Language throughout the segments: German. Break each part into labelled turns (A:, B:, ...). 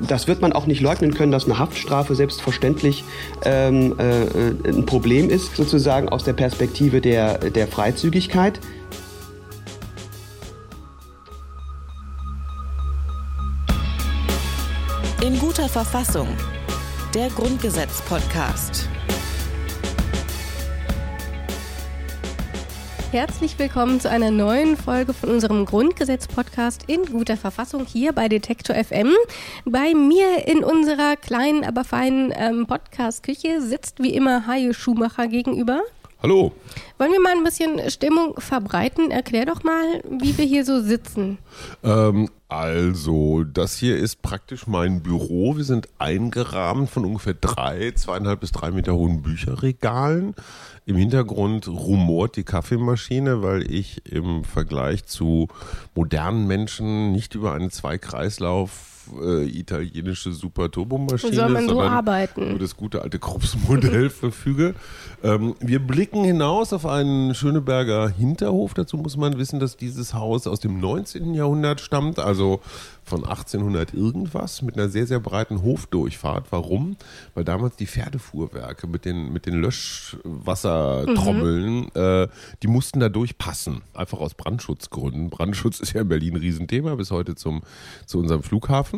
A: Das wird man auch nicht leugnen können, dass eine Haftstrafe selbstverständlich ähm, äh, ein Problem ist, sozusagen aus der Perspektive der, der Freizügigkeit.
B: In guter Verfassung. Der Grundgesetz-Podcast.
C: Herzlich willkommen zu einer neuen Folge von unserem Grundgesetz-Podcast in guter Verfassung hier bei Detektor FM. Bei mir in unserer kleinen, aber feinen ähm, Podcast-Küche sitzt wie immer Haie Schumacher gegenüber.
D: Hallo.
C: Wollen wir mal ein bisschen Stimmung verbreiten? Erklär doch mal, wie wir hier so sitzen.
D: Ähm, also, das hier ist praktisch mein Büro. Wir sind eingerahmt von ungefähr drei, zweieinhalb bis drei Meter hohen Bücherregalen. Im Hintergrund rumort die Kaffeemaschine, weil ich im Vergleich zu modernen Menschen nicht über eine Zweikreislauf äh, italienische Super Turbomaschine,
C: Soll man so arbeiten?
D: über das gute alte Krups-Modell verfüge. Ähm, wir blicken hinaus auf einen Schöneberger Hinterhof. Dazu muss man wissen, dass dieses Haus aus dem 19. Jahrhundert stammt, also von 1800 irgendwas, mit einer sehr, sehr breiten Hofdurchfahrt. Warum? Weil damals die Pferdefuhrwerke mit den, mit den Löschwassertrommeln, äh, die mussten da durchpassen. Einfach aus Brandschutzgründen. Brandschutz ist ja in Berlin ein Riesenthema, bis heute zum, zu unserem Flughafen.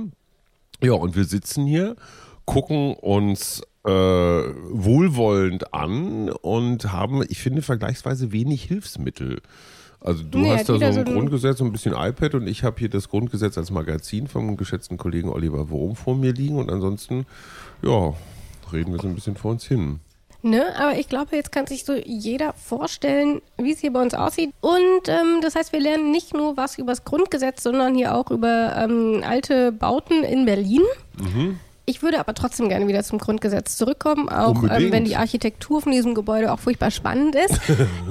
D: Ja, und wir sitzen hier, gucken uns äh, wohlwollend an und haben, ich finde, vergleichsweise wenig Hilfsmittel. Also du
C: Nee,
D: hast da so ein
C: so
D: Grundgesetz und ein bisschen iPad und ich habe hier das Grundgesetz als Magazin vom geschätzten Kollegen Oliver Wurm vor mir liegen und ansonsten, ja, reden wir so ein bisschen vor uns hin.
C: Ne? Aber ich glaube, jetzt kann sich so jeder vorstellen, wie es hier bei uns aussieht. Und ähm, das heißt, wir lernen nicht nur was über das Grundgesetz, sondern hier auch über ähm, alte Bauten in Berlin.
D: Mhm.
C: Ich würde aber trotzdem gerne wieder zum Grundgesetz zurückkommen, auch ähm, wenn die Architektur von diesem Gebäude auch furchtbar spannend ist.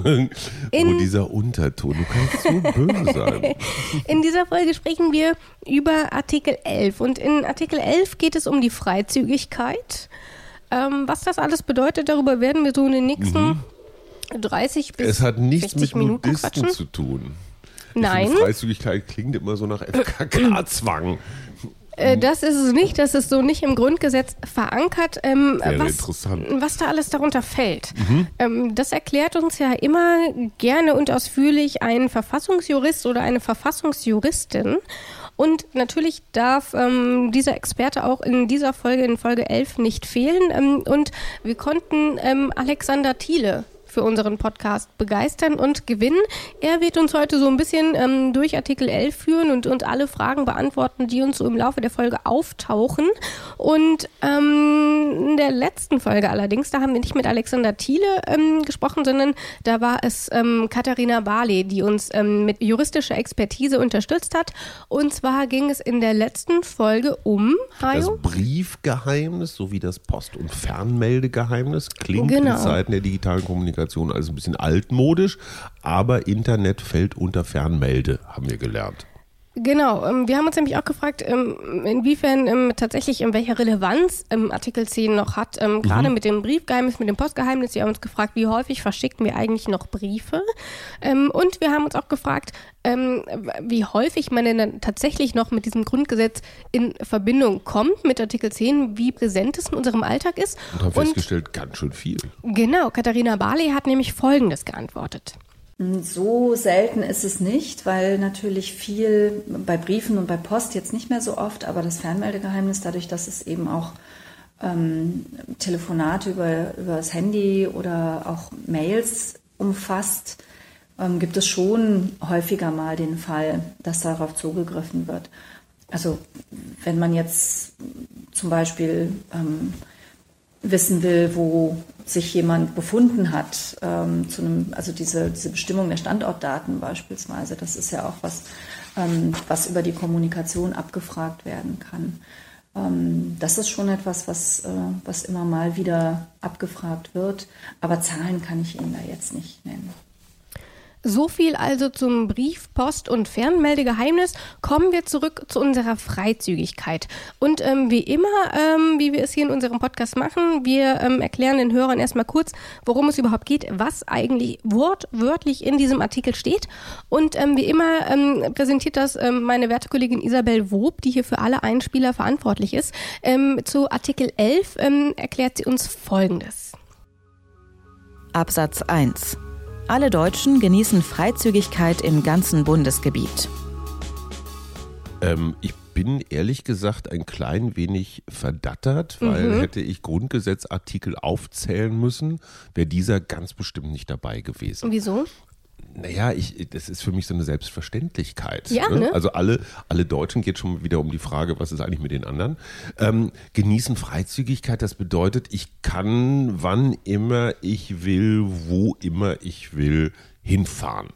C: In-
D: oh, dieser Unterton, du kannst so böse sein.
C: In dieser Folge sprechen wir über Artikel 11. Und in Artikel 11 geht es um die Freizügigkeit. Ähm, was das alles bedeutet, darüber werden wir so in den nächsten 30 bis
D: Mhm. Es hat nichts
C: 60
D: mit
C: Minuten
D: Nudisten
C: quatschen.
D: zu tun.
C: Nein.
D: Finde, Freizügigkeit klingt immer so nach FKK-Zwang.
C: Äh, das ist es nicht, das ist so nicht im Grundgesetz verankert. Ähm, was,
D: interessant.
C: was da alles darunter fällt. Ähm, das erklärt uns ja immer gerne und ausführlich ein Verfassungsjurist oder eine Verfassungsjuristin. Und natürlich darf ähm, dieser Experte auch in dieser Folge, in Folge 11, nicht fehlen. Ähm, und wir konnten ähm, Alexander Thiele für unseren Podcast begeistern und gewinnen. Er wird uns heute so ein bisschen ähm, durch Artikel 11 führen und, und alle Fragen beantworten, die uns so im Laufe der Folge auftauchen. Und ähm, in der letzten Folge allerdings, da haben wir nicht mit Alexander Thiele ähm, gesprochen, sondern da war es ähm, Katharina Barley, die uns ähm, mit juristischer Expertise unterstützt hat. Und zwar ging es in der letzten Folge um,
D: Das
C: Hajo?
D: Briefgeheimnis sowie das Post- und Fernmeldegeheimnis klingt
C: Genau.
D: in Zeiten der digitalen Kommunikation alles ein bisschen altmodisch, aber Internet fällt unter Fernmelde, haben wir gelernt.
C: Genau, ähm, wir haben uns nämlich auch gefragt, ähm, inwiefern ähm, tatsächlich in welcher Relevanz Artikel 10 noch hat, ähm, gerade mit dem Briefgeheimnis, mit dem Postgeheimnis. Wir haben uns gefragt, wie häufig verschicken wir eigentlich noch Briefe? Und wir haben uns auch gefragt, wie häufig man denn tatsächlich noch mit diesem Grundgesetz in Verbindung kommt mit Artikel 10, wie präsent es in unserem Alltag ist.
D: Und haben festgestellt, ganz schön viel.
C: genau, Katharina Barley hat nämlich Folgendes geantwortet.
E: So selten ist es nicht, weil natürlich viel bei Briefen und bei Post jetzt nicht mehr so oft, aber das Fernmeldegeheimnis, dadurch, dass es eben auch ähm, Telefonate über, über das Handy oder auch Mails umfasst, ähm, gibt es schon häufiger mal den Fall, dass darauf zugegriffen wird. Also wenn man jetzt zum Beispiel ähm, wissen will, wo sich jemand befunden hat, ähm, zu einem, also diese, diese Bestimmung der Standortdaten beispielsweise, das ist ja auch was, ähm, was über die Kommunikation abgefragt werden kann. Ähm, das ist schon etwas, was, äh, was immer mal wieder abgefragt wird, aber Zahlen kann ich Ihnen da jetzt nicht nennen.
C: So viel also zum Brief, Post und Fernmeldegeheimnis. Kommen wir zurück zu unserer Freizügigkeit. Und ähm, wie immer, ähm, wie wir es hier in unserem Podcast machen, wir ähm, erklären den Hörern erstmal kurz, worum es überhaupt geht, was eigentlich wortwörtlich in diesem Artikel steht. Und ähm, wie immer ähm, präsentiert das ähm, meine werte Kollegin Isabel Wob, die hier für alle Einspieler verantwortlich ist. zu Artikel 11 erklärt sie uns Folgendes.
B: Absatz 1 alle Deutschen genießen Freizügigkeit im ganzen Bundesgebiet.
D: Ähm, ich bin ehrlich gesagt ein klein wenig verdattert, weil mhm. hätte ich Grundgesetzartikel aufzählen müssen, wäre dieser ganz bestimmt nicht dabei gewesen.
C: Wieso?
D: Naja, ich, das ist für mich so eine Selbstverständlichkeit.
C: Ja, ne?
D: ne? Also alle, alle Deutschen geht schon wieder um die Frage, was ist eigentlich mit den anderen. Ähm, genießen Freizügigkeit, das bedeutet, ich kann, wann immer ich will, wo immer ich will, hinfahren.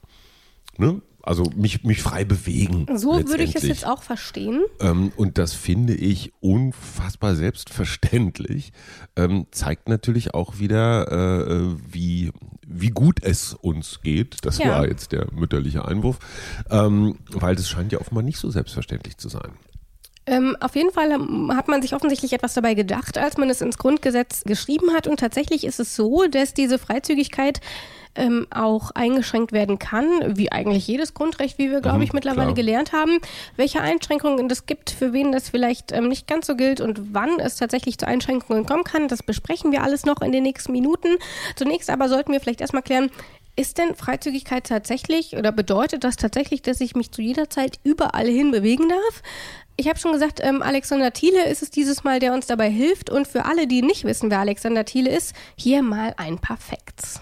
D: Ne? Also mich, mich frei bewegen.
C: So würde ich es jetzt auch verstehen.
D: Ähm, und das finde ich unfassbar selbstverständlich. Ähm, zeigt natürlich auch wieder, äh, wie, wie gut es uns geht. Das ja. war jetzt der mütterliche Einwurf. Ähm, weil das scheint ja offenbar nicht so selbstverständlich zu sein.
C: Ähm, auf jeden Fall hat man sich offensichtlich etwas dabei gedacht, als man es ins Grundgesetz geschrieben hat. Und tatsächlich ist es so, dass diese Freizügigkeit ähm, auch eingeschränkt werden kann, wie eigentlich jedes Grundrecht, wie wir, glaube mhm, ich, mittlerweile klar. gelernt haben. Welche Einschränkungen es gibt, für wen das vielleicht ähm, nicht ganz so gilt und wann es tatsächlich zu Einschränkungen kommen kann, das besprechen wir alles noch in den nächsten Minuten. Zunächst aber sollten wir vielleicht erstmal klären, ist denn Freizügigkeit tatsächlich oder bedeutet das tatsächlich, dass ich mich zu jeder Zeit überall hin bewegen darf? Ich habe schon gesagt, ähm, Alexander Thiele ist es dieses Mal, der uns dabei hilft. Und für alle, die nicht wissen, wer Alexander Thiele ist, hier mal ein paar Facts.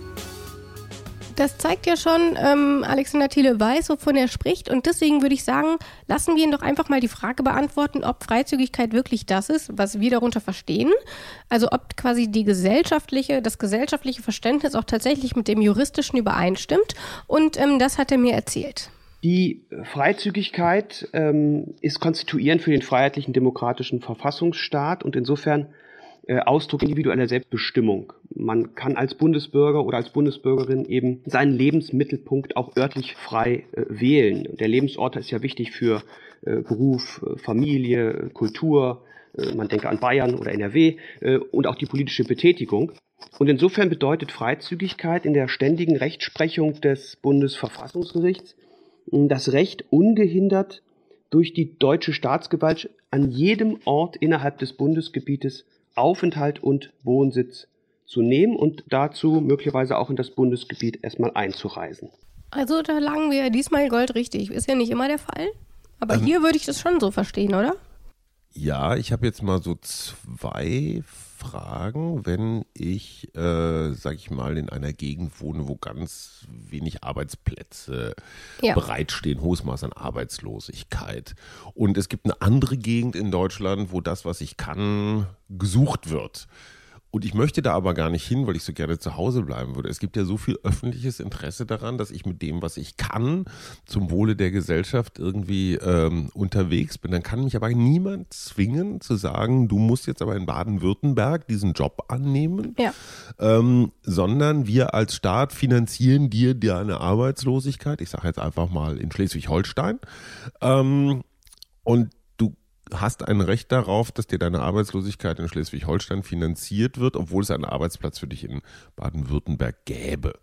C: Das zeigt ja schon, ähm, Alexander Thiele weiß, wovon er spricht. Und deswegen würde ich sagen, lassen wir ihn doch einfach mal die Frage beantworten, ob Freizügigkeit wirklich das ist, was wir darunter verstehen. Also ob quasi die gesellschaftliche, das gesellschaftliche Verständnis auch tatsächlich mit dem juristischen übereinstimmt. Und ähm, das hat er mir erzählt.
A: Die Freizügigkeit ähm, ist konstituierend für den freiheitlichen demokratischen Verfassungsstaat und insofern Ausdruck individueller Selbstbestimmung. Man kann als Bundesbürger oder als Bundesbürgerin eben seinen Lebensmittelpunkt auch örtlich frei äh, wählen. Der Lebensort ist ja wichtig für äh, Beruf, Familie, Kultur. Man denke an Bayern oder NRW und auch die politische Betätigung. Und insofern bedeutet Freizügigkeit in der ständigen Rechtsprechung des Bundesverfassungsgerichts das Recht ungehindert durch die deutsche Staatsgewalt an jedem Ort innerhalb des Bundesgebietes Aufenthalt und Wohnsitz zu nehmen und dazu möglicherweise auch in das Bundesgebiet erstmal einzureisen.
C: Also da lagen wir ja diesmal Gold richtig. Ist ja nicht immer der Fall. Aber ähm, hier würde ich das schon so verstehen, oder?
D: Ja, ich habe jetzt mal so zwei Fragen, wenn ich, äh, sag ich mal, in einer Gegend wohne, wo ganz wenig Arbeitsplätze ja. bereitstehen, hohes Maß an Arbeitslosigkeit. Und es gibt eine andere Gegend in Deutschland, wo das, was ich kann, gesucht wird. Und ich möchte da aber gar nicht hin, weil ich so gerne zu Hause bleiben würde. Es gibt ja so viel öffentliches Interesse daran, dass ich mit dem, was ich kann, zum Wohle der Gesellschaft irgendwie ähm, unterwegs bin. Dann kann mich aber niemand zwingen zu sagen, du musst jetzt aber in Baden-Württemberg diesen Job annehmen,
C: ja.
D: ähm, sondern wir als Staat finanzieren dir deine Arbeitslosigkeit. Ich sage jetzt einfach mal in Schleswig-Holstein. Ähm, und hast ein Recht darauf, dass dir deine Arbeitslosigkeit in Schleswig-Holstein finanziert wird, obwohl es einen Arbeitsplatz für dich in Baden-Württemberg gäbe.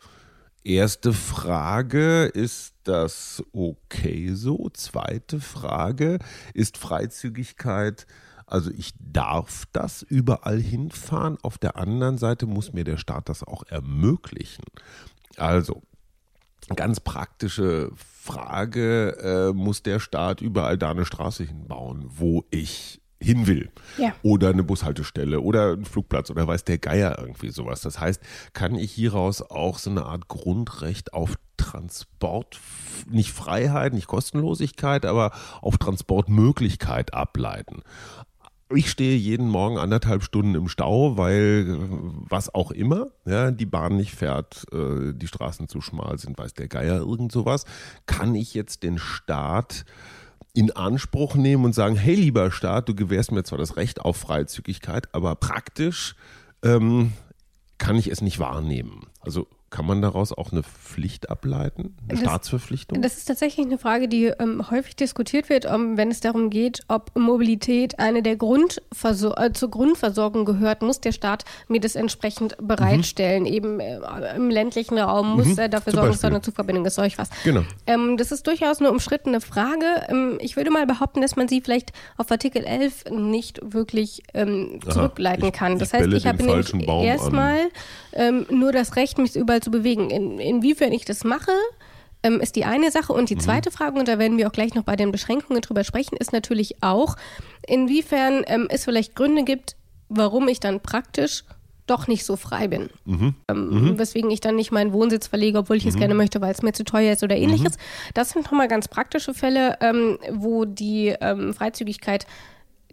D: Erste Frage, ist das okay so? Zweite Frage, ist Freizügigkeit, also ich darf das überall hinfahren, auf der anderen Seite muss mir der Staat das auch ermöglichen. Also, ganz praktische Frage, äh, muss der Staat überall da eine Straße hinbauen, wo ich hin will.
C: Ja.
D: Oder eine Bushaltestelle oder ein Flugplatz oder weiß der Geier irgendwie sowas. Das heißt, kann ich hieraus auch so eine Art Grundrecht auf Transport, nicht Freiheit, nicht Kostenlosigkeit, aber auf Transportmöglichkeit ableiten. Ich stehe jeden Morgen anderthalb Stunden im Stau, weil was auch immer, ja, die Bahn nicht fährt, äh, die Straßen zu schmal sind, weiß der Geier, irgend sowas. Kann ich jetzt den Staat in Anspruch nehmen und sagen, hey lieber Staat, du gewährst mir zwar das Recht auf Freizügigkeit, aber praktisch ähm, kann ich es nicht wahrnehmen. Also kann man daraus auch eine Pflicht ableiten, eine
C: das,
D: Staatsverpflichtung?
C: Das ist tatsächlich eine Frage, die ähm, häufig diskutiert wird, um, ähm, wenn es darum geht, ob Mobilität eine der Grundversor äh, zur Grundversorgung gehört, muss der Staat mir das entsprechend bereitstellen. Mhm. Eben äh, im ländlichen Raum muss mhm. er dafür sorgen, dass da eine Zugverbindung ist, solch was.
D: Genau.
C: Ähm, das ist durchaus eine umstrittene Frage. Ähm, ich würde mal behaupten, dass man sie vielleicht auf Artikel 11 nicht wirklich ähm, zurückleiten Aha, ich, kann. Das
D: ich
C: heißt, ich habe
D: erstmal
C: ähm, nur das Recht, mich überall zu bewegen. In, inwiefern ich das mache, ähm, ist die eine Sache. Und die mhm. zweite Frage, und da werden wir auch gleich noch bei den Beschränkungen drüber sprechen, ist natürlich auch, inwiefern ähm, es vielleicht Gründe gibt, warum ich dann praktisch doch nicht so frei bin. Mhm. Ähm, mhm. Weswegen ich dann nicht meinen Wohnsitz verlege, obwohl ich es mhm. gerne möchte, weil es mir zu teuer ist oder ähnliches. Mhm. Das sind nochmal ganz praktische Fälle, ähm, wo die ähm, Freizügigkeit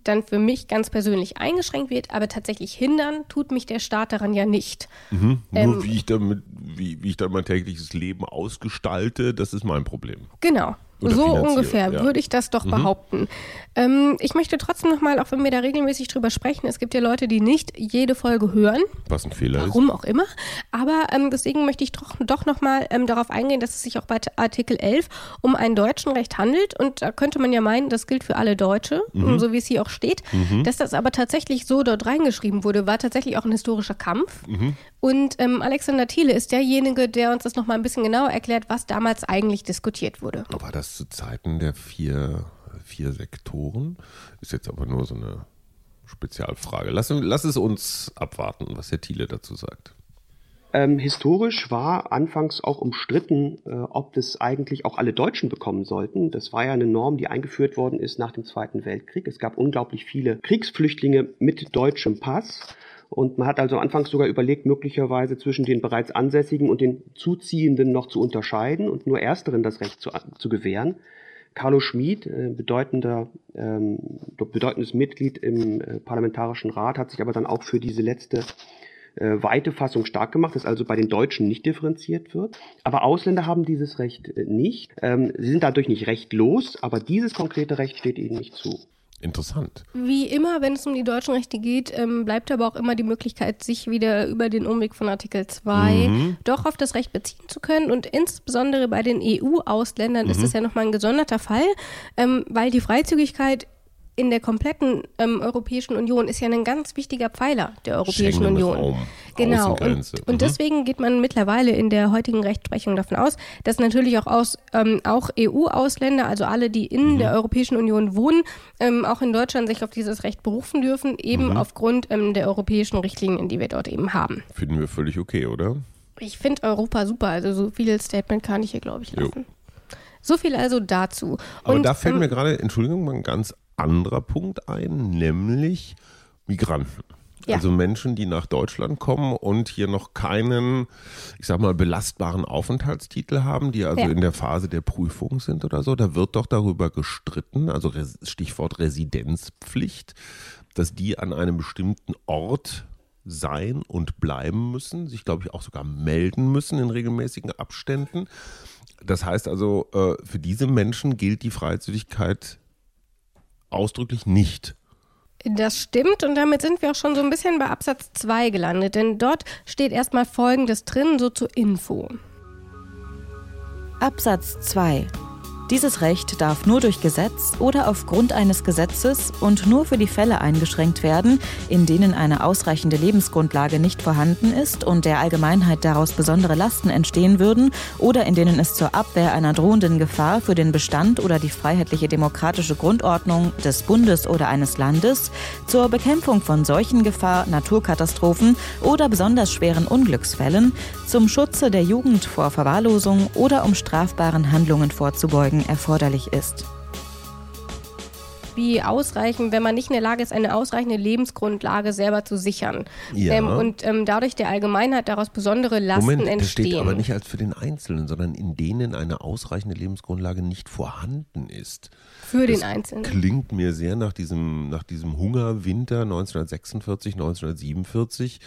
C: dann für mich ganz persönlich eingeschränkt wird, aber tatsächlich hindern tut mich der Staat daran ja nicht.
D: Mhm. Ähm, Nur wie ich damit, wie, wie ich dann mein tägliches Leben ausgestalte, das ist mein Problem.
C: Genau. So ungefähr ja. würde ich das doch mhm. behaupten. Ähm, ich möchte trotzdem nochmal, auch wenn wir da regelmäßig drüber sprechen, es gibt ja Leute, die nicht jede Folge hören.
D: Was ein Fehler
C: warum ist. Warum auch immer. Aber ähm, deswegen möchte ich doch, doch nochmal ähm, darauf eingehen, dass es sich auch bei Artikel 11 um ein deutschen Recht handelt. Und da könnte man ja meinen, das gilt für alle Deutsche, mhm. so wie es hier auch steht. Mhm. Dass das aber tatsächlich so dort reingeschrieben wurde, war tatsächlich auch ein historischer Kampf. Mhm. Und ähm, Alexander Thiele ist derjenige, der uns das nochmal ein bisschen genauer erklärt, was damals eigentlich diskutiert wurde.
D: War das zu Zeiten der vier vier Sektoren. Ist jetzt aber nur so eine Spezialfrage. Lass, lass es uns abwarten, was Herr Thiele dazu sagt.
A: Ähm, historisch war anfangs auch umstritten, äh, ob das eigentlich auch alle Deutschen bekommen sollten. Das war ja eine Norm, die eingeführt worden ist nach dem Zweiten Weltkrieg. Es gab unglaublich viele Kriegsflüchtlinge mit deutschem Pass. Und man hat also anfangs sogar überlegt, möglicherweise zwischen den bereits Ansässigen und den Zuziehenden noch zu unterscheiden und nur Ersteren das Recht zu, zu gewähren. Carlo Schmid, äh, bedeutender, ähm, bedeutendes Mitglied im äh, Parlamentarischen Rat, hat sich aber dann auch für diese letzte äh, weite Fassung stark gemacht, dass also bei den Deutschen nicht differenziert wird. Aber Ausländer haben dieses Recht nicht. Ähm, sie sind dadurch nicht rechtlos, aber dieses konkrete Recht steht ihnen nicht zu.
D: Interessant.
C: Wie immer, wenn es um die deutschen Rechte geht, ähm, bleibt aber auch immer die Möglichkeit, sich wieder über den Umweg von Artikel 2 mhm. doch auf das Recht beziehen zu können. Und insbesondere bei den EU-Ausländern mhm. ist das ja nochmal ein gesonderter Fall, ähm, weil die Freizügigkeit in der kompletten ähm, Europäischen Union ist ja ein ganz wichtiger Pfeiler der Europäischen Union.
D: Raum,
C: genau. Und, und mhm. deswegen geht man mittlerweile in der heutigen Rechtsprechung davon aus, dass natürlich auch aus ähm, auch EU-Ausländer, also alle, die in mhm. der Europäischen Union wohnen, ähm, auch in Deutschland sich auf dieses Recht berufen dürfen, eben mhm. aufgrund ähm, der europäischen Richtlinien, die wir dort eben haben.
D: Finden wir völlig okay, oder?
C: Ich finde Europa super. Also so viel Statement kann ich hier, glaube ich, lassen. Jo. So viel also dazu.
D: Aber und, da fällt ähm, mir gerade, Entschuldigung, mal ein ganz anderer Punkt ein, nämlich Migranten. Ja. Also Menschen, die nach Deutschland kommen und hier noch keinen, ich sag mal, belastbaren Aufenthaltstitel haben, die also ja. in der Phase der Prüfung sind oder so. Da wird doch darüber gestritten, also Stichwort Residenzpflicht, dass die an einem bestimmten Ort sein und bleiben müssen, sich, glaube ich, auch sogar melden müssen in regelmäßigen Abständen. Das heißt also, äh, für diese Menschen gilt die Freizügigkeit ausdrücklich nicht.
C: Das stimmt und damit sind wir auch schon so ein bisschen bei Absatz 2 gelandet, denn dort steht erstmal Folgendes drin, so zur Info.
B: Absatz 2 dieses Recht darf nur durch Gesetz oder aufgrund eines Gesetzes und nur für die Fälle eingeschränkt werden, in denen eine ausreichende Lebensgrundlage nicht vorhanden ist und der Allgemeinheit daraus besondere Lasten entstehen würden oder in denen es zur Abwehr einer drohenden Gefahr für den Bestand oder die freiheitliche demokratische Grundordnung des Bundes oder eines Landes, zur Bekämpfung von Seuchengefahr, Naturkatastrophen oder besonders schweren Unglücksfällen, zum Schutze der Jugend vor Verwahrlosung oder um strafbaren Handlungen vorzubeugen erforderlich ist.
C: Wie ausreichend, wenn man nicht in der Lage ist, eine ausreichende Lebensgrundlage selber zu sichern. Ja. Ähm, und ähm, dadurch der Allgemeinheit daraus besondere Lasten
D: Moment,
C: entstehen.
D: Das steht aber nicht als für den Einzelnen, sondern in denen eine ausreichende Lebensgrundlage nicht vorhanden ist.
C: Für das den Einzelnen.
D: Klingt mir sehr nach diesem, nach diesem Hungerwinter 1946, 1947,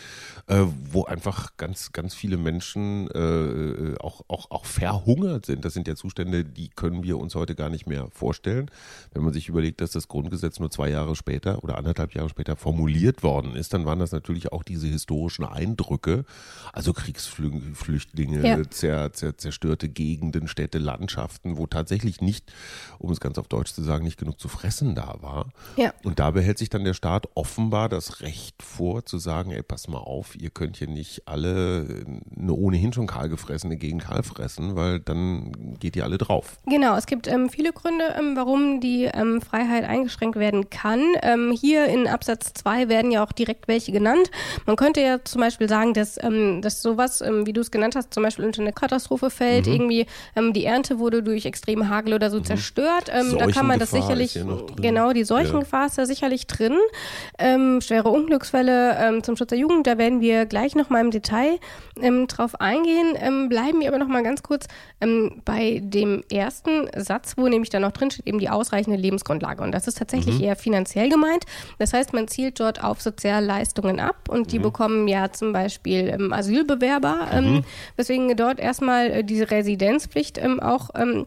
D: äh, wo einfach ganz, ganz viele Menschen äh, auch, auch, auch verhungert sind. Das sind ja Zustände, die können wir uns heute gar nicht mehr vorstellen. Wenn man sich überlegt, dass das Grundgesetz nur zwei Jahre später oder anderthalb Jahre später formuliert worden ist, dann waren das natürlich auch diese historischen Eindrücke, also Kriegsflüchtlinge, ja. zer, zer, zerstörte Gegenden, Städte, Landschaften, wo tatsächlich nicht, um es ganz auf Deutsch zu sagen, nicht genug zu fressen da war. Ja. Und da behält sich dann der Staat offenbar das Recht vor, zu sagen, ey, pass mal auf, ihr könnt hier nicht alle eine ohnehin schon kahl gefressene gegen kahl fressen, weil dann geht ihr alle drauf.
C: Genau, es gibt ähm, viele Gründe, ähm, warum die ähm, Freiheit eingeschränkt werden kann. Ähm, hier in Absatz 2 werden ja auch direkt welche genannt. Man könnte ja zum Beispiel sagen, dass, ähm, dass sowas, ähm, wie du es genannt hast, zum Beispiel unter eine Katastrophe fällt, mhm. irgendwie die Ernte wurde durch extreme Hagel oder so mhm. zerstört. da kann man das sicherlich, genau, die Seuchengefahr ja. ist da sicherlich drin. schwere Unglücksfälle zum Schutz der Jugend, da werden wir gleich nochmal im Detail drauf eingehen. bleiben wir aber nochmal ganz kurz bei dem ersten Satz, wo nämlich da noch drin steht, eben die ausreichende Lebensgrundlage. Und das ist tatsächlich mhm. eher finanziell gemeint. Das heißt, man zielt dort auf Sozialleistungen ab und die mhm. bekommen ja zum Beispiel ähm, Asylbewerber, ähm, mhm. weswegen dort erstmal äh, diese Residenzpflicht ähm, auch ähm,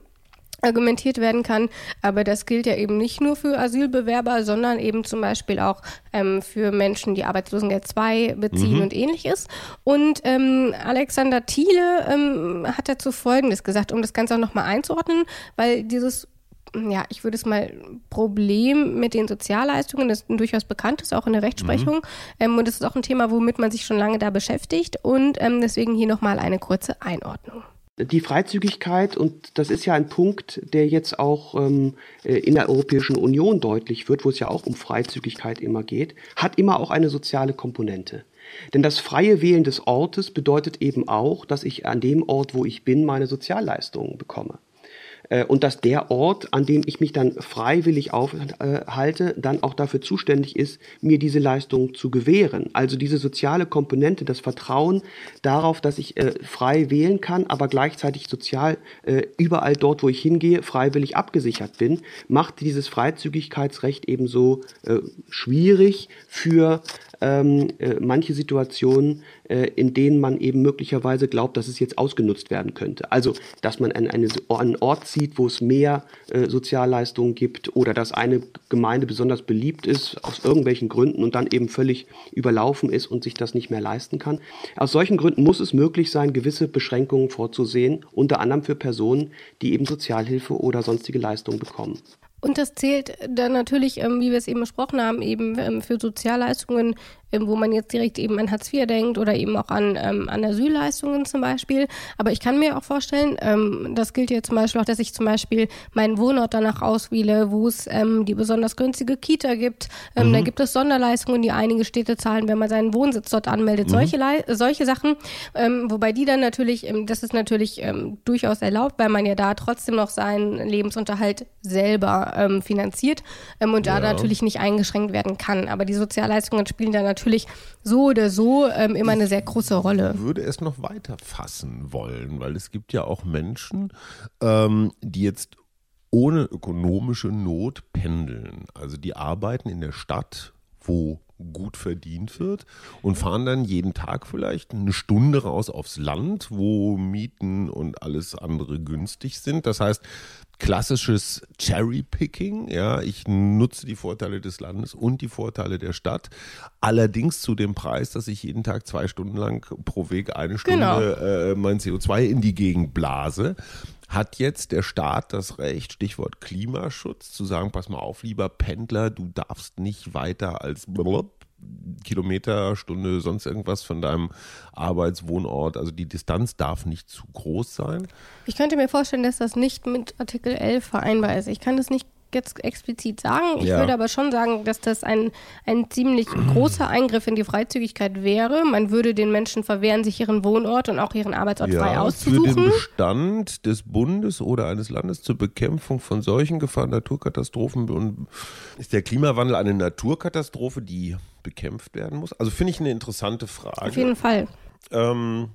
C: argumentiert werden kann. Aber das gilt ja eben nicht nur für Asylbewerber, sondern eben zum Beispiel auch ähm, für Menschen, die Arbeitslosengeld 2 beziehen mhm. und ähnliches. Und ähm, Alexander Thiele ähm, hat dazu Folgendes gesagt, um das Ganze auch nochmal einzuordnen, weil dieses ja, ich würde es mal Problem mit den Sozialleistungen, das ist ein durchaus bekanntes, auch in der Rechtsprechung. Mhm. Ähm, und das ist auch ein Thema, womit man sich schon lange da beschäftigt. Und ähm, deswegen hier nochmal eine kurze Einordnung.
A: Die Freizügigkeit, und das ist ja ein Punkt, der jetzt auch ähm, äh, in der Europäischen Union deutlich wird, wo es ja auch um Freizügigkeit immer geht, hat immer auch eine soziale Komponente. Denn das freie Wählen des Ortes bedeutet eben auch, dass ich an dem Ort, wo ich bin, meine Sozialleistungen bekomme. Äh, und dass der Ort, an dem ich mich dann freiwillig aufhalte, dann auch dafür zuständig ist, mir diese Leistung zu gewähren. Also diese soziale Komponente, das Vertrauen darauf, dass ich äh, frei wählen kann, aber gleichzeitig sozial äh, überall dort, wo ich hingehe, freiwillig abgesichert bin, macht dieses Freizügigkeitsrecht ebenso äh, schwierig für ähm, äh, manche Situationen, äh, in denen man eben möglicherweise glaubt, dass es jetzt ausgenutzt werden könnte. Also, dass man an eine, einen Ort zieht, wo es mehr äh, Sozialleistungen gibt oder dass eine Gemeinde besonders beliebt ist aus irgendwelchen Gründen und dann eben völlig überlaufen ist und sich das nicht mehr leisten kann. Aus solchen Gründen muss es möglich sein, gewisse Beschränkungen vorzusehen, unter anderem für Personen, die eben Sozialhilfe oder sonstige Leistungen bekommen.
C: Und das zählt dann natürlich, ähm, wie wir es eben besprochen haben, eben ähm, für Sozialleistungen ähm, wo man jetzt direkt eben an Hartz IV denkt oder eben auch an, an Asylleistungen zum Beispiel. Aber ich kann mir auch vorstellen, das gilt ja zum Beispiel auch, dass ich zum Beispiel meinen Wohnort danach auswähle, wo es die besonders günstige Kita gibt. Mhm. Da gibt es Sonderleistungen, die einige Städte zahlen, wenn man seinen Wohnsitz dort anmeldet. Mhm. Solche, solche Sachen, wobei die dann natürlich, das ist natürlich durchaus erlaubt, weil man ja da trotzdem noch seinen Lebensunterhalt selber ähm, finanziert ähm, und ja. da natürlich nicht eingeschränkt werden kann. Aber die Sozialleistungen spielen da natürlich so oder so ähm, immer eine sehr große Rolle.
D: Ich würde es noch weiter fassen wollen, weil es gibt ja auch Menschen, ähm, die jetzt ohne ökonomische Not pendeln. Also die arbeiten in der Stadt, wo gut verdient wird und fahren dann jeden Tag vielleicht eine Stunde raus aufs Land, wo Mieten und alles andere günstig sind. Das heißt, klassisches Cherry-Picking. Ja, ich nutze die Vorteile des Landes und die Vorteile der Stadt. Allerdings zu dem Preis, dass ich jeden Tag zwei Stunden lang pro Weg eine Stunde genau. äh, mein CO2 in die Gegend blase hat jetzt der Staat das Recht, Stichwort Klimaschutz, zu sagen, pass mal auf, lieber Pendler, du darfst nicht weiter als Kilometer, Stunde, sonst irgendwas von deinem Arbeitswohnort. Also die Distanz darf nicht zu groß sein.
C: Ich könnte mir vorstellen, dass das nicht mit Artikel 11 vereinbar ist. Ich kann das nicht jetzt explizit sagen. Ich
D: Ja.
C: würde aber schon sagen, dass das ein, ein ziemlich großer Eingriff in die Freizügigkeit wäre. Man würde den Menschen verwehren, sich ihren Wohnort und auch ihren Arbeitsort frei
D: für den
C: auszusuchen.
D: Bestand des Bundes oder eines Landes zur Bekämpfung von solchen Gefahren, Naturkatastrophen und ist der Klimawandel eine Naturkatastrophe, die bekämpft werden muss? Also finde ich eine interessante Frage.
C: Auf jeden Fall.
D: Ähm,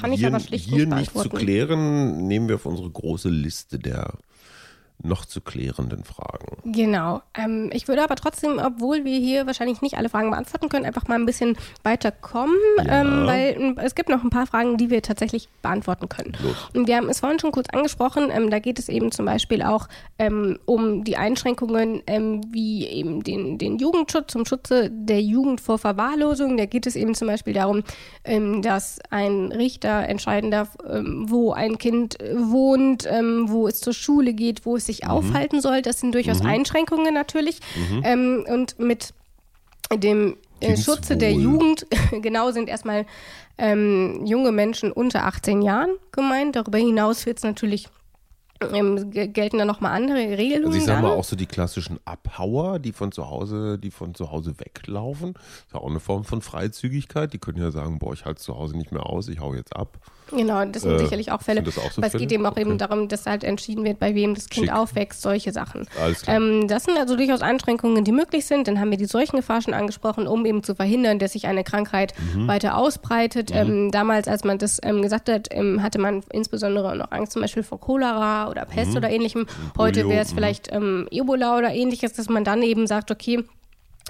C: Kann ich
D: hier,
C: aber schlicht
D: hier
C: nicht
D: nicht zu klären, nehmen wir auf unsere große Liste der noch zu klärenden Fragen.
C: Genau. Ähm, ich würde aber trotzdem, obwohl wir hier wahrscheinlich nicht alle Fragen beantworten können, einfach mal ein bisschen weiterkommen, ähm, weil ähm, es gibt noch ein paar Fragen, die wir tatsächlich beantworten können. Und wir haben es vorhin schon kurz angesprochen, ähm, da geht es eben zum Beispiel auch ähm, um die Einschränkungen ähm, wie eben den, den Jugendschutz zum Schutze der Jugend vor Verwahrlosung. Da geht es eben zum Beispiel darum, dass ein Richter entscheiden darf, wo ein Kind wohnt, wo es zur Schule geht, wo es sich aufhalten soll. Das sind durchaus Einschränkungen natürlich. Ähm, und mit dem äh, Schutze der. Jugend, genau, sind erstmal ähm, junge Menschen unter 18 Jahren gemeint. Darüber hinaus wird es natürlich, ähm, ge- gelten da nochmal andere Regelungen.
D: Also ich sag
C: dann.
D: mal auch so die klassischen Abhauer, die von zu Hause, die von zu Hause weglaufen. ist ja auch eine Form von Freizügigkeit. Die können ja sagen, boah, ich halte zu Hause nicht mehr aus, ich hau jetzt ab.
C: Genau, das sind
D: Äh,
C: sicherlich auch Fälle.
D: auch so
C: aber es geht eben auch
D: Okay.
C: eben darum, dass halt entschieden wird, bei wem das Kind
D: Schick.
C: aufwächst, solche Sachen.
D: Alles klar.
C: Ähm, das sind also durchaus Einschränkungen, die möglich sind. Dann haben wir die Seuchengefahr schon angesprochen, um eben zu verhindern, dass sich eine Krankheit
D: Mhm.
C: weiter ausbreitet. Ähm, damals, als man das ähm, gesagt hat, ähm, hatte man insbesondere noch Angst zum Beispiel vor Cholera oder Pest
D: Mhm.
C: oder ähnlichem. Heute wäre es
D: mhm.
C: vielleicht ähm, Ebola oder ähnliches, dass man dann eben sagt, okay,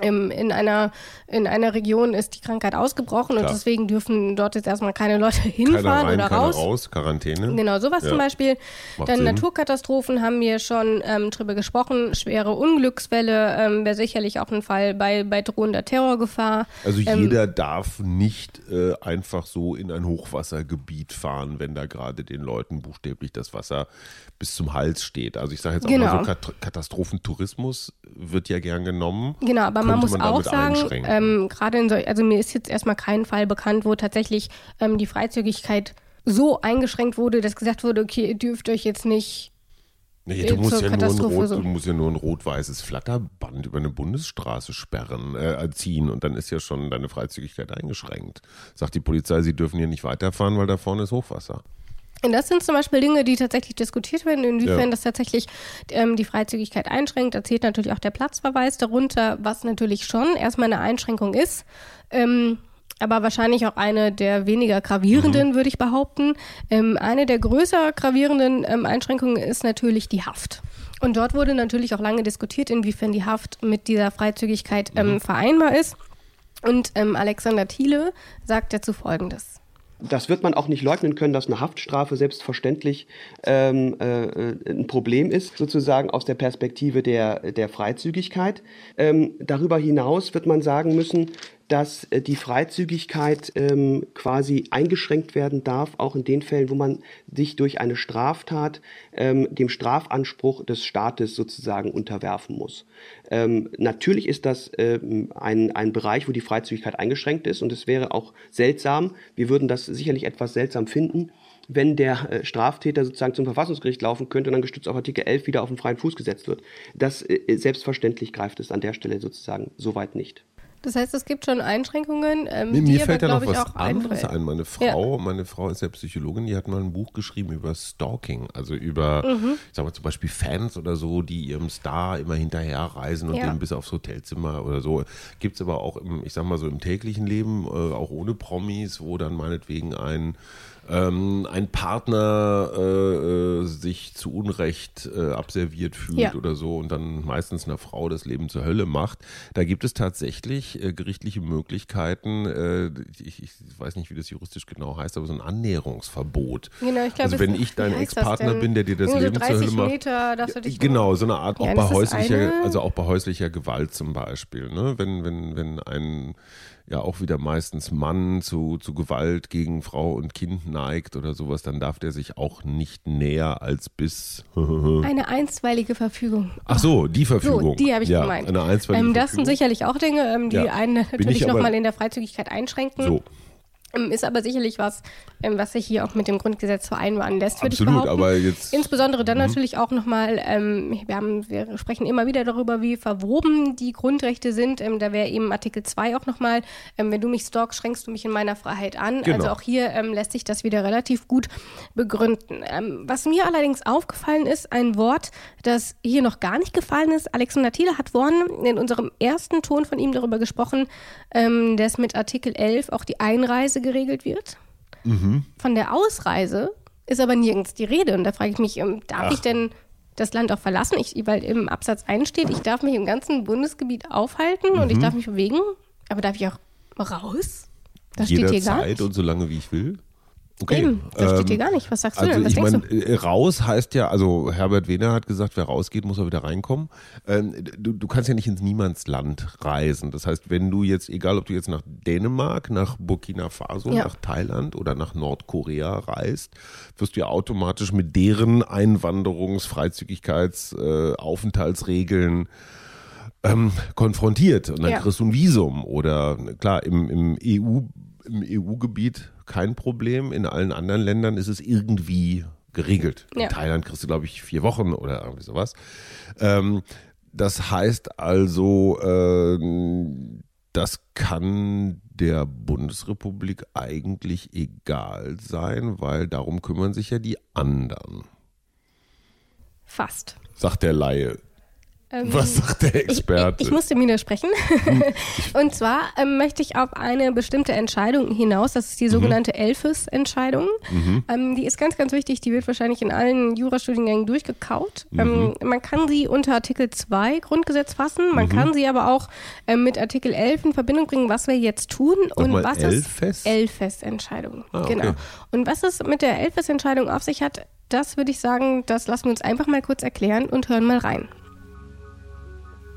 C: ähm, in einer, in einer Region ist die Krankheit ausgebrochen und
D: Klar.
C: deswegen dürfen dort jetzt erstmal keine Leute hinfahren
D: rein,
C: oder raus.
D: raus, Quarantäne.
C: Genau, sowas
D: Ja.
C: zum Beispiel.
D: Macht
C: Dann
D: Sinn.
C: Naturkatastrophen haben wir schon ähm, drüber gesprochen. Schwere Unglücksfälle ähm, wäre sicherlich auch ein Fall bei, bei drohender Terrorgefahr.
D: Also
C: Ähm,
D: jeder darf nicht äh, einfach so in ein Hochwassergebiet fahren, wenn da gerade den Leuten buchstäblich das Wasser bis zum Hals steht. Also ich sage jetzt auch
C: Genau.
D: mal so Kat Katastrophentourismus wird ja gern genommen.
C: Genau, aber man muss auch
D: damit
C: sagen, ähm, gerade in solch, also mir ist jetzt erstmal kein Fall bekannt, wo tatsächlich ähm, die Freizügigkeit so eingeschränkt wurde, dass gesagt wurde, okay, ihr dürft euch jetzt nicht
D: Nee,
C: äh,
D: du, musst ja nur ein
C: Katastrophe
D: rot, du musst ja nur ein rot-weißes Flatterband über eine Bundesstraße sperren, äh, ziehen und dann ist ja schon deine Freizügigkeit eingeschränkt. Sagt die Polizei, sie dürfen hier nicht weiterfahren, weil da vorne ist Hochwasser.
C: Und das sind zum Beispiel Dinge, die tatsächlich diskutiert werden, inwiefern
D: Ja.
C: das tatsächlich ähm, die Freizügigkeit einschränkt. Da zählt natürlich auch der Platzverweis darunter, was natürlich schon erstmal eine Einschränkung ist. Ähm, aber wahrscheinlich auch eine der weniger gravierenden, würde ich behaupten. Ähm, eine der größer gravierenden ähm, Einschränkungen ist natürlich die Haft. Und dort wurde natürlich auch lange diskutiert, inwiefern die Haft mit dieser Freizügigkeit ähm, vereinbar ist. Und ähm, Alexander Thiele sagt dazu Folgendes.
A: Das wird man auch nicht leugnen können, dass eine Haftstrafe selbstverständlich ähm, äh, ein Problem ist, sozusagen aus der Perspektive der, der Freizügigkeit. Ähm, darüber hinaus wird man sagen müssen, dass äh, die Freizügigkeit ähm, quasi eingeschränkt werden darf, auch in den Fällen, wo man sich durch eine Straftat ähm, dem Strafanspruch des Staates sozusagen unterwerfen muss. Ähm, natürlich ist das ähm, ein, ein Bereich, wo die Freizügigkeit eingeschränkt ist und es wäre auch seltsam, wir würden das sicherlich etwas seltsam finden, wenn der äh, Straftäter sozusagen zum Verfassungsgericht laufen könnte und dann gestützt auf Artikel 11 wieder auf den freien Fuß gesetzt wird. Das äh, selbstverständlich greift es an der Stelle sozusagen soweit nicht.
C: Das heißt, es gibt schon Einschränkungen, ähm,
D: Nee, mir
C: aber,
D: fällt da noch
C: glaube ich,
D: was anderes ein. Meine Frau, meine Frau ist ja Psychologin, die hat mal ein Buch geschrieben über Stalking, also über,
C: Mhm.
D: ich sag mal zum Beispiel Fans oder so, die ihrem Star immer hinterherreisen und
C: Ja.
D: den bis aufs Hotelzimmer oder so. Gibt's aber auch im, ich sag mal so im täglichen Leben, äh, auch ohne Promis, wo dann meinetwegen ein ähm, ein Partner äh, äh, sich zu Unrecht äh, abserviert fühlt
C: Ja.
D: oder so und dann meistens einer Frau das Leben zur Hölle macht. Da gibt es tatsächlich äh, gerichtliche Möglichkeiten, äh, ich, ich weiß nicht, wie das juristisch genau heißt, aber so ein Annäherungsverbot.
C: Genau, ich glaube,
D: also wenn ich dein Ex-Partner bin, der dir das
C: Irgendwie so
D: Leben zur Hölle
C: 30
D: macht.
C: Meter du dich
D: Genau, so eine Art auch
C: Ja,
D: bei häuslicher, also auch bei häuslicher Gewalt zum Beispiel. Ne? Wenn, wenn, wenn ein ja auch wieder meistens Mann zu, zu Gewalt gegen Frau und Kind neigt oder sowas, dann darf der sich auch nicht näher als bis.
C: Eine einstweilige Verfügung.
D: Ach so, die Verfügung.
C: So, die habe ich
D: ja,
C: gemeint.
D: Eine einstweilige
C: ähm, das sind
D: Verfügung.
C: sicherlich auch Dinge, ähm, die
D: Ja.
C: einen natürlich nochmal in der Freizügigkeit einschränken.
D: So.
C: Ähm, ist aber sicherlich was, ähm, was sich hier auch mit dem Grundgesetz vereinbaren lässt,
D: würde Absolut, ich behaupten. aber jetzt.
C: Insbesondere dann mhm. natürlich auch nochmal, ähm, wir, haben, wir sprechen immer wieder darüber, wie verwoben die Grundrechte sind. Ähm, da wäre eben Artikel 2 auch nochmal, ähm, wenn du mich stalkst, schränkst du mich in meiner Freiheit an. Genau. Also auch hier ähm, lässt sich das wieder relativ gut begründen. Was mir allerdings aufgefallen ist, ein Wort, das hier noch gar nicht gefallen ist. Alexander Thiele hat vorhin in unserem ersten Ton von ihm darüber gesprochen, dass mit Artikel 11 auch die Einreise geregelt wird. Mhm. Von der Ausreise ist aber nirgends die Rede. Und da frage ich mich, ähm, darf Ach. ich denn das Land auch verlassen? Ich, weil im Absatz 1 steht, ich darf mich im ganzen Bundesgebiet aufhalten mhm. und ich mhm. darf mich bewegen. Aber darf ich auch raus?
D: Das Jederzeit steht hier gar nicht. und so lange wie ich will.
C: Okay. Eben, das steht hier ähm, gar nicht. Was sagst du
D: also
C: denn? Was
D: ich meine, äh, raus heißt ja, also Herbert Wehner hat gesagt, wer rausgeht, muss er wieder reinkommen. Ähm, du, du kannst ja nicht ins Niemandsland reisen. Das heißt, wenn du jetzt, egal ob du jetzt nach Dänemark, nach Burkina Faso, ja. nach Thailand oder nach Nordkorea reist, wirst du ja automatisch mit deren Einwanderungs-, Freizügigkeits-, äh, Aufenthaltsregeln ähm, konfrontiert. Und dann ja. kriegst du ein Visum. Oder klar, im, im EU, im EU-Gebiet kein Problem. In allen anderen Ländern ist es irgendwie geregelt. Ja. In Thailand kriegst du, glaube ich, vier Wochen oder irgendwie sowas. Ähm, das heißt also, äh, das kann der Bundesrepublik eigentlich egal sein, weil darum kümmern sich ja die anderen.
C: Fast.
D: Sagt der Laie. Ähm, Was sagt der Experte?
C: Ich, ich, ich musste widersprechen. Hm. und zwar ähm, möchte ich auf eine bestimmte Entscheidung hinaus. Das ist die mhm. sogenannte mhm. Elfes-Entscheidung. Mhm. Ähm, die ist ganz, ganz wichtig. Die wird wahrscheinlich in allen Jurastudiengängen durchgekaut. Mhm. Ähm, man kann sie unter Artikel 2 Grundgesetz fassen. Man mhm. kann sie aber auch ähm, mit Artikel 11 in Verbindung bringen, was wir jetzt tun.
D: Und
C: Nochmal was
D: Elfes?
C: ist Elfes-Entscheidung. Ah, okay. Genau. Und was es mit der Elfes-Entscheidung auf sich hat, das würde ich sagen, das lassen wir uns einfach mal kurz erklären und hören mal rein.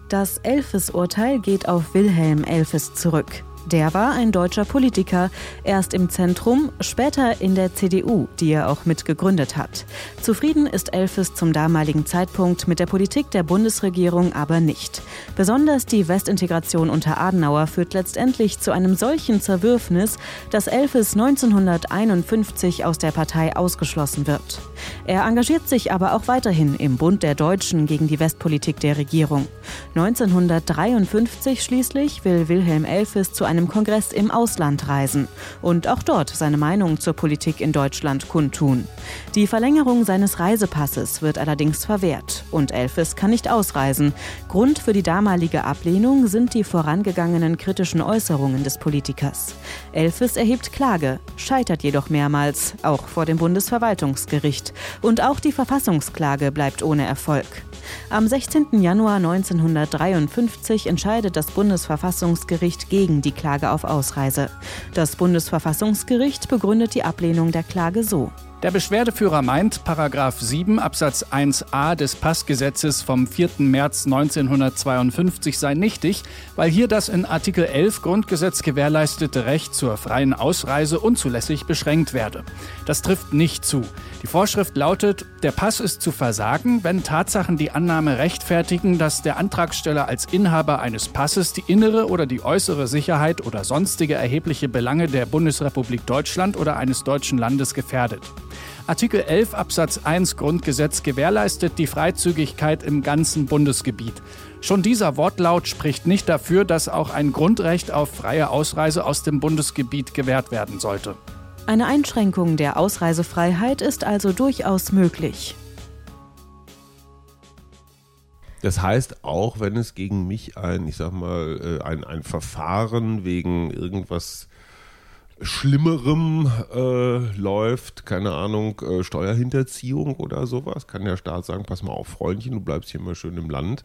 B: Das Elfes-Urteil geht auf Wilhelm Elfes zurück. Der war ein deutscher Politiker, erst im Zentrum, später in der CDU, die er auch mit gegründet hat. Zufrieden ist Elfes zum damaligen Zeitpunkt mit der Politik der Bundesregierung aber nicht. Besonders die Westintegration unter Adenauer führt letztendlich zu einem solchen Zerwürfnis, dass Elfes 1951 aus der Partei ausgeschlossen wird. Er engagiert sich aber auch weiterhin im Bund der Deutschen gegen die Westpolitik der Regierung. 1953 schließlich will Wilhelm Elfes zu einem Kongress im Ausland reisen und auch dort seine Meinung zur Politik in Deutschland kundtun. Die Verlängerung seines Reisepasses wird allerdings verwehrt und Elfes kann nicht ausreisen. Grund für die damalige Ablehnung sind die vorangegangenen kritischen Äußerungen des Politikers. Elfes erhebt Klage, scheitert jedoch mehrmals, auch vor dem Bundesverwaltungsgericht. Und auch die Verfassungsklage bleibt ohne Erfolg. Am 16. Januar 1953 entscheidet das Bundesverfassungsgericht gegen die Klage auf Ausreise. Das Bundesverfassungsgericht begründet die Ablehnung der Klage so.
F: Der Beschwerdeführer meint, Paragraph 7 Absatz 1a des Passgesetzes vom 4. März 1952 sei nichtig, weil hier das in Artikel 11 Grundgesetz gewährleistete Recht zur freien Ausreise unzulässig beschränkt werde. Das trifft nicht zu. Die Vorschrift lautet, der Pass ist zu versagen, wenn Tatsachen die Annahme rechtfertigen, dass der Antragsteller als Inhaber eines Passes die innere oder die äußere Sicherheit oder sonstige erhebliche Belange der Bundesrepublik Deutschland oder eines deutschen Landes gefährdet. Artikel 11 Absatz 1 Grundgesetz gewährleistet die Freizügigkeit im ganzen Bundesgebiet. Schon dieser Wortlaut spricht nicht dafür, dass auch ein Grundrecht auf freie Ausreise aus dem Bundesgebiet gewährt werden sollte.
B: Eine Einschränkung der Ausreisefreiheit ist also durchaus möglich.
D: Das heißt, auch wenn es gegen mich ein, ich sag mal, äh, ein, ein Verfahren wegen irgendwas Schlimmerem äh, läuft, keine Ahnung, äh, Steuerhinterziehung oder sowas, kann der Staat sagen, pass mal auf, Freundchen, du bleibst hier mal schön im Land,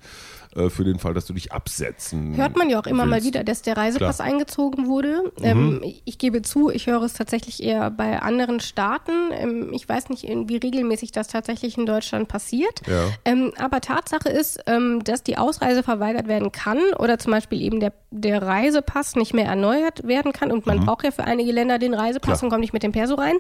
D: äh, für den Fall, dass du dich absetzen
C: Hört man ja auch immer willst. mal wieder, dass der Reisepass Klar. eingezogen wurde. Ähm, mhm. ich gebe zu, ich höre es tatsächlich eher bei anderen Staaten. Ähm, ich weiß nicht, wie regelmäßig das tatsächlich in Deutschland passiert. Ja. Ähm, aber Tatsache ist, ähm, dass die Ausreise verweigert werden kann oder zum Beispiel eben der, der Reisepass nicht mehr erneuert werden kann und man mhm. braucht ja für einige Länder den Reisepass
D: Klar.
C: und kommen nicht mit dem Perso rein.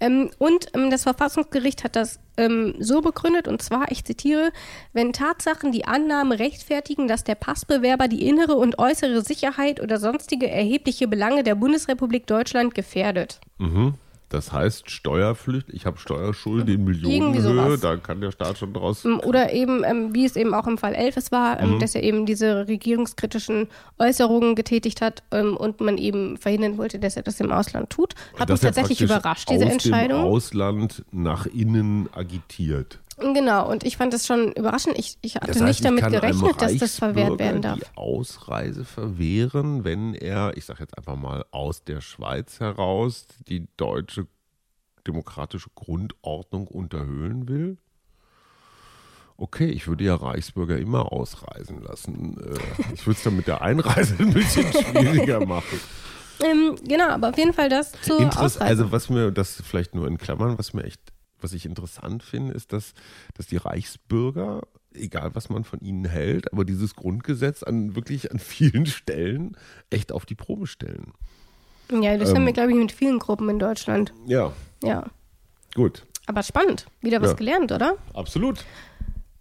C: Ähm, und ähm, das Verfassungsgericht hat das ähm, so begründet, und zwar, ich zitiere, wenn Tatsachen die Annahme rechtfertigen, dass der Passbewerber die innere und äußere Sicherheit oder sonstige erhebliche Belange der Bundesrepublik Deutschland gefährdet.
D: Mhm. Das heißt Steuerpflicht, ich habe Steuerschulden in Millionenhöhe, da kann der Staat schon draus.
C: Ähm, Oder eben, ähm, wie es eben auch im Fall 11 es war,
D: Mhm.
C: ähm, dass er eben diese regierungskritischen Äußerungen getätigt hat ähm, und man eben verhindern wollte, dass er das im Ausland tut. Hat
D: dass
C: mich tatsächlich überrascht, diese
D: aus
C: Entscheidung.
D: Dem Ausland nach innen agitiert.
C: Genau, und ich fand das schon überraschend. Ich, ich hatte
D: Das heißt,
C: nicht
D: ich
C: damit gerechnet, dass das verwehrt werden darf.
D: Die Ausreise verwehren, wenn er, ich sage jetzt einfach mal aus der Schweiz heraus, die deutsche demokratische Grundordnung unterhöhlen will? Okay, ich würde ja Reichsbürger immer ausreisen lassen. Äh, Ich würde es dann mit der Einreise ein bisschen schwieriger machen.
C: Ähm, genau, aber auf jeden Fall das zur
D: Interess
C: Ausreise.
D: also was mir, das vielleicht nur in Klammern, was mir echt, was ich interessant finde, ist, dass, dass die Reichsbürger, egal was man von ihnen hält, aber dieses Grundgesetz an wirklich an vielen Stellen echt auf die Probe stellen.
C: ja, das
D: ähm,
C: haben wir, glaube ich, mit vielen Gruppen in Deutschland.
D: Ja,
C: Ja.
D: gut.
C: Aber spannend. Wieder was
D: Ja.
C: gelernt, oder?
D: Absolut.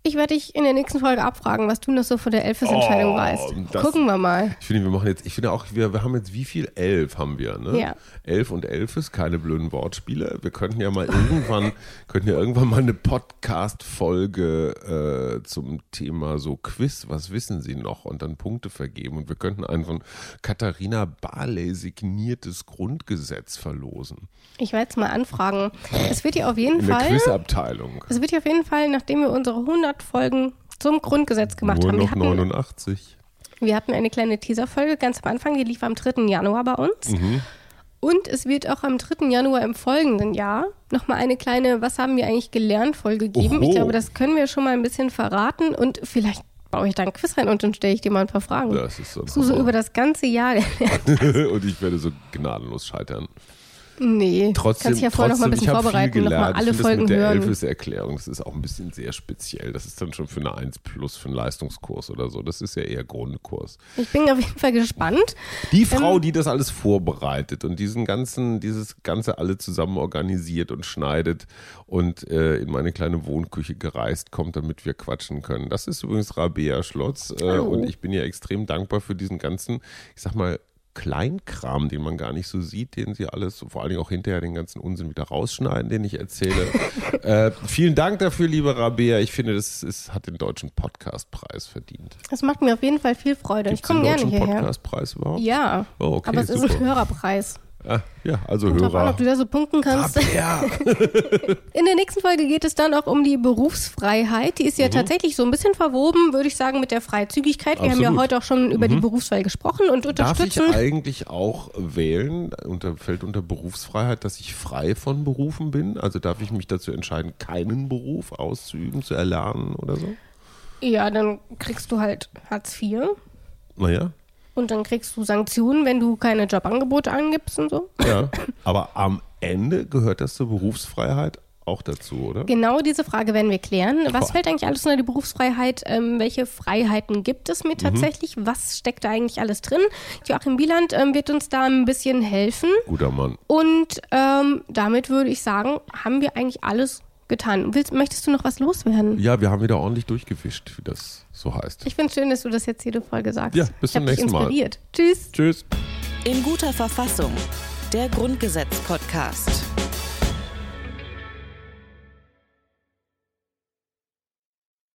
C: Ich werde dich in der nächsten Folge abfragen, was du noch so von der Elfes-Entscheidung
D: Oh,
C: weißt. Gucken wir mal.
D: Ich finde, wir machen jetzt, ich finde auch, wir, wir haben jetzt wie viel? Elf haben wir, ne?
C: Ja.
D: Elf und elf ist keine blöden Wortspiele. Wir könnten ja mal irgendwann, könnten ja irgendwann mal eine Podcast-Folge äh, zum Thema so Quiz, was wissen Sie noch? Und dann Punkte vergeben. Und wir könnten ein von Katharina Barley signiertes Grundgesetz verlosen.
C: Ich werde jetzt mal anfragen. Es wird ja auf jeden
D: In der
C: Fall.
D: Quizabteilung.
C: Es wird ja auf jeden Fall, nachdem wir unsere 100 Folgen zum Grundgesetz gemacht
D: Nur
C: haben. Wir
D: noch
C: hatten,
D: 89.
C: wir hatten eine kleine Teaserfolge ganz am Anfang, die lief am 3. Januar bei uns.
D: Mhm.
C: Und es wird auch am 3. Januar im folgenden Jahr nochmal eine kleine Was haben wir eigentlich gelernt Folge geben. Ich
D: Oho.
C: glaube, das können wir schon mal ein bisschen verraten und vielleicht baue ich da ein Quiz rein und dann stelle ich dir mal ein paar Fragen.
D: Das ist so
C: So, so über das ganze Jahr.
D: Und ich werde so gnadenlos scheitern.
C: Nee,
D: Trotzdem,
C: kannst dich ja vorher noch mal ein bisschen vorbereiten, noch
D: gelernt.
C: mal alle
D: ich
C: Folgen
D: das mit der
C: hören.
D: Elfes-Erklärung, das ist auch ein bisschen sehr speziell. Das ist dann schon für eine 1 plus, für einen Leistungskurs oder so. Das ist ja eher Grundkurs.
C: Ich bin auf jeden Fall gespannt.
D: Die Frau,
C: Ähm.
D: die das alles vorbereitet und diesen ganzen, dieses Ganze alle zusammen organisiert und schneidet und äh, in meine kleine Wohnküche gereist kommt, damit wir quatschen können. Das ist übrigens Rabea Schlotz äh, und ich bin ihr extrem dankbar für diesen ganzen, ich sag mal, Kleinkram, den man gar nicht so sieht, den sie alles, vor allen Dingen auch hinterher den ganzen Unsinn wieder rausschneiden, den ich erzähle. äh, vielen Dank dafür, liebe Rabea. Ich finde, das ist, hat den deutschen Podcastpreis verdient.
C: Das macht mir auf jeden Fall viel Freude.
D: Gibt's
C: ich komme gerne hierher.
D: Podcastpreis überhaupt?
C: Ja,
D: Oh, okay,
C: aber es ist
D: super.
C: ein Hörerpreis.
D: Ah, ja, also
C: Kommt drauf an,
D: Hörer.
C: ob du da so punkten kannst.
D: Ja.
C: In der nächsten Folge geht es dann auch um die Berufsfreiheit. Die ist ja tatsächlich so ein bisschen verwoben, würde ich sagen, mit der Freizügigkeit. Wir haben ja
D: Absolut.
C: heute auch schon über die Berufsfreiheit gesprochen und
D: Darf ich
C: unterstützen.
D: eigentlich auch wählen, unter, fällt unter Berufsfreiheit, dass ich frei von Berufen bin? Also darf ich mich dazu entscheiden, keinen Beruf auszuüben, zu erlernen oder so?
C: Ja, dann kriegst du halt Hartz IV
D: Naja,
C: und dann kriegst du Sanktionen, wenn du keine Jobangebote angibst und so.
D: ja. Aber am Ende gehört das zur Berufsfreiheit auch dazu, oder?
C: Genau diese Frage werden wir klären. Was
D: Boah.
C: fällt eigentlich alles unter die Berufsfreiheit? Ähm, welche Freiheiten gibt es
D: Mhm.
C: mir tatsächlich? Was steckt da eigentlich alles drin? Joachim Wieland ähm, wird uns da ein bisschen helfen.
D: Guter Mann.
C: Und ähm, damit würde ich sagen, haben wir eigentlich alles getan. Willst, möchtest du noch was loswerden?
D: Ja, wir haben wieder ordentlich durchgefischt, wie das so heißt.
C: Ich finde es schön, dass du das jetzt jede Folge sagst.
D: Ja, bis
C: ich
D: zum nächsten Mal.
C: inspiriert. Tschüss.
D: Tschüss.
B: In guter Verfassung. Der Grundgesetz-Podcast.